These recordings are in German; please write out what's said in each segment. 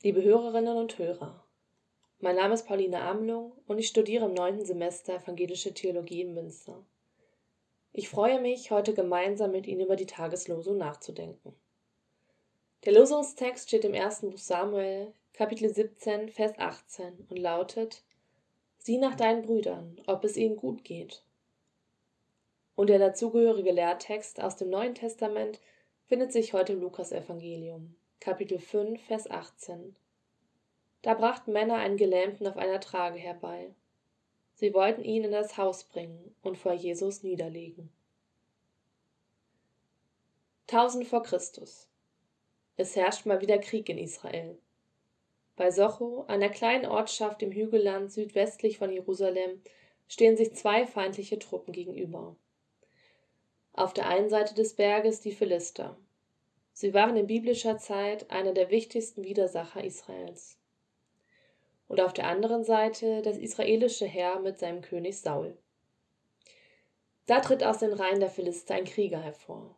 Liebe Hörerinnen und Hörer, mein Name ist Pauline Amlung und ich studiere im neunten Semester Evangelische Theologie in Münster. Ich freue mich, heute gemeinsam mit Ihnen über die Tageslosung nachzudenken. Der Losungstext steht im ersten Buch Samuel, Kapitel 17, Vers 18 und lautet: Sieh nach deinen Brüdern, ob es ihnen gut geht. Und der dazugehörige Lehrtext aus dem Neuen Testament findet sich heute im Lukasevangelium, Kapitel 5, Vers 18. Da brachten Männer einen Gelähmten auf einer Trage herbei. Sie wollten ihn in das Haus bringen und vor Jesus niederlegen. 1000 vor Christus. Es herrscht mal wieder Krieg in Israel. Bei Socho, einer kleinen Ortschaft im Hügelland südwestlich von Jerusalem, stehen sich zwei feindliche Truppen gegenüber. Auf der einen Seite des Berges die Philister. Sie waren in biblischer Zeit einer der wichtigsten Widersacher Israels. Und auf der anderen Seite das israelische Heer mit seinem König Saul. Da tritt aus den Reihen der Philister ein Krieger hervor.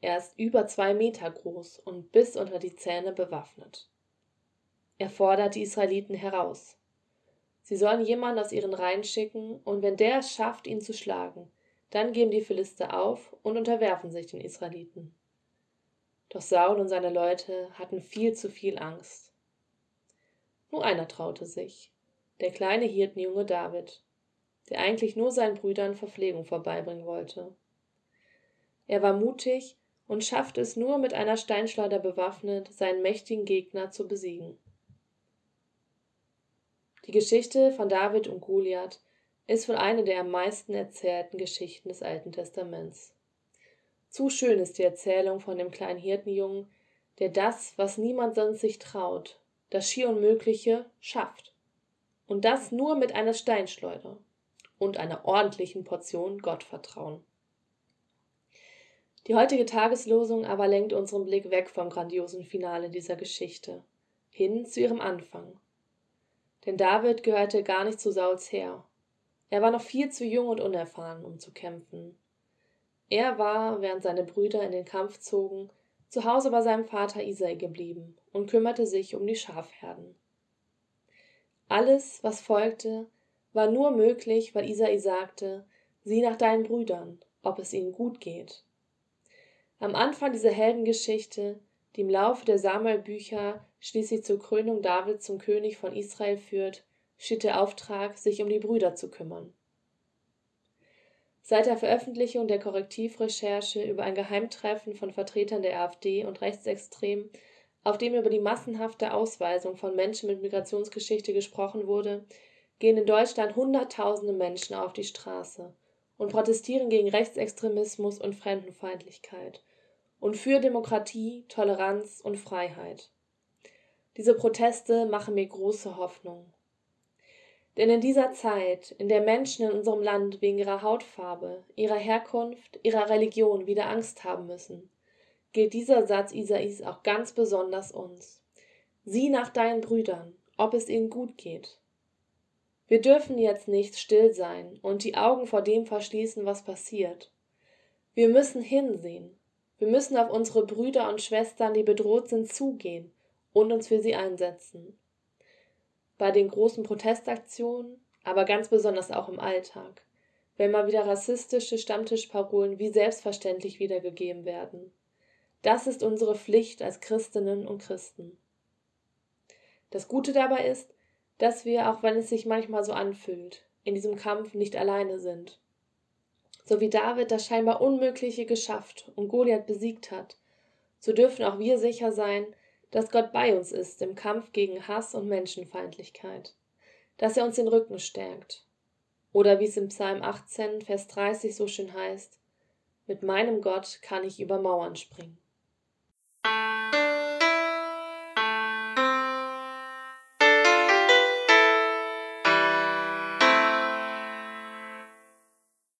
Er ist über zwei Meter groß und bis unter die Zähne bewaffnet. Er fordert die Israeliten heraus. Sie sollen jemanden aus ihren Reihen schicken, und wenn der es schafft, ihn zu schlagen, dann geben die Philister auf und unterwerfen sich den Israeliten. Doch Saul und seine Leute hatten viel zu viel Angst. Nur einer traute sich, der kleine Hirtenjunge David, der eigentlich nur seinen Brüdern Verpflegung vorbeibringen wollte. Er war mutig und schaffte es nur mit einer Steinschleuder bewaffnet, seinen mächtigen Gegner zu besiegen. Die Geschichte von David und Goliath ist wohl eine der am meisten erzählten Geschichten des Alten Testaments. Zu schön ist die Erzählung von dem kleinen Hirtenjungen, der das, was niemand sonst sich traut, das schier Unmögliche, schafft. Und das nur mit einer Steinschleuder und einer ordentlichen Portion Gottvertrauen. Die heutige Tageslosung aber lenkt unseren Blick weg vom grandiosen Finale dieser Geschichte, hin zu ihrem Anfang. Denn David gehörte gar nicht zu Sauls Heer, er war noch viel zu jung und unerfahren, um zu kämpfen. Er war, während seine Brüder in den Kampf zogen, zu Hause bei seinem Vater Isai geblieben und kümmerte sich um die Schafherden. Alles, was folgte, war nur möglich, weil Isai sagte, sieh nach deinen Brüdern, ob es ihnen gut geht. Am Anfang dieser Heldengeschichte, die im Laufe der Samuel-Bücher schließlich zur Krönung Davids zum König von Israel führt, steht der Auftrag, sich um die Brüder zu kümmern. Seit der Veröffentlichung der Korrektivrecherche über ein Geheimtreffen von Vertretern der AfD und Rechtsextremen, auf dem über die massenhafte Ausweisung von Menschen mit Migrationsgeschichte gesprochen wurde, gehen in Deutschland Hunderttausende Menschen auf die Straße und protestieren gegen Rechtsextremismus und Fremdenfeindlichkeit und für Demokratie, Toleranz und Freiheit. Diese Proteste machen mir große Hoffnung. Denn in dieser Zeit, in der Menschen in unserem Land wegen ihrer Hautfarbe, ihrer Herkunft, ihrer Religion wieder Angst haben müssen, gilt dieser Satz Isais auch ganz besonders uns. Sieh nach deinen Brüdern, ob es ihnen gut geht. Wir dürfen jetzt nicht still sein und die Augen vor dem verschließen, was passiert. Wir müssen hinsehen. Wir müssen auf unsere Brüder und Schwestern, die bedroht sind, zugehen und uns für sie einsetzen bei den großen Protestaktionen, aber ganz besonders auch im Alltag, wenn mal wieder rassistische Stammtischparolen wie selbstverständlich wiedergegeben werden. Das ist unsere Pflicht als Christinnen und Christen. Das Gute dabei ist, dass wir, auch wenn es sich manchmal so anfühlt, in diesem Kampf nicht alleine sind. So wie David das scheinbar Unmögliche geschafft und Goliath besiegt hat, so dürfen auch wir sicher sein, dass Gott bei uns ist im Kampf gegen Hass und Menschenfeindlichkeit, dass er uns den Rücken stärkt. Oder wie es im Psalm 18, Vers 30 so schön heißt, mit meinem Gott kann ich über Mauern springen.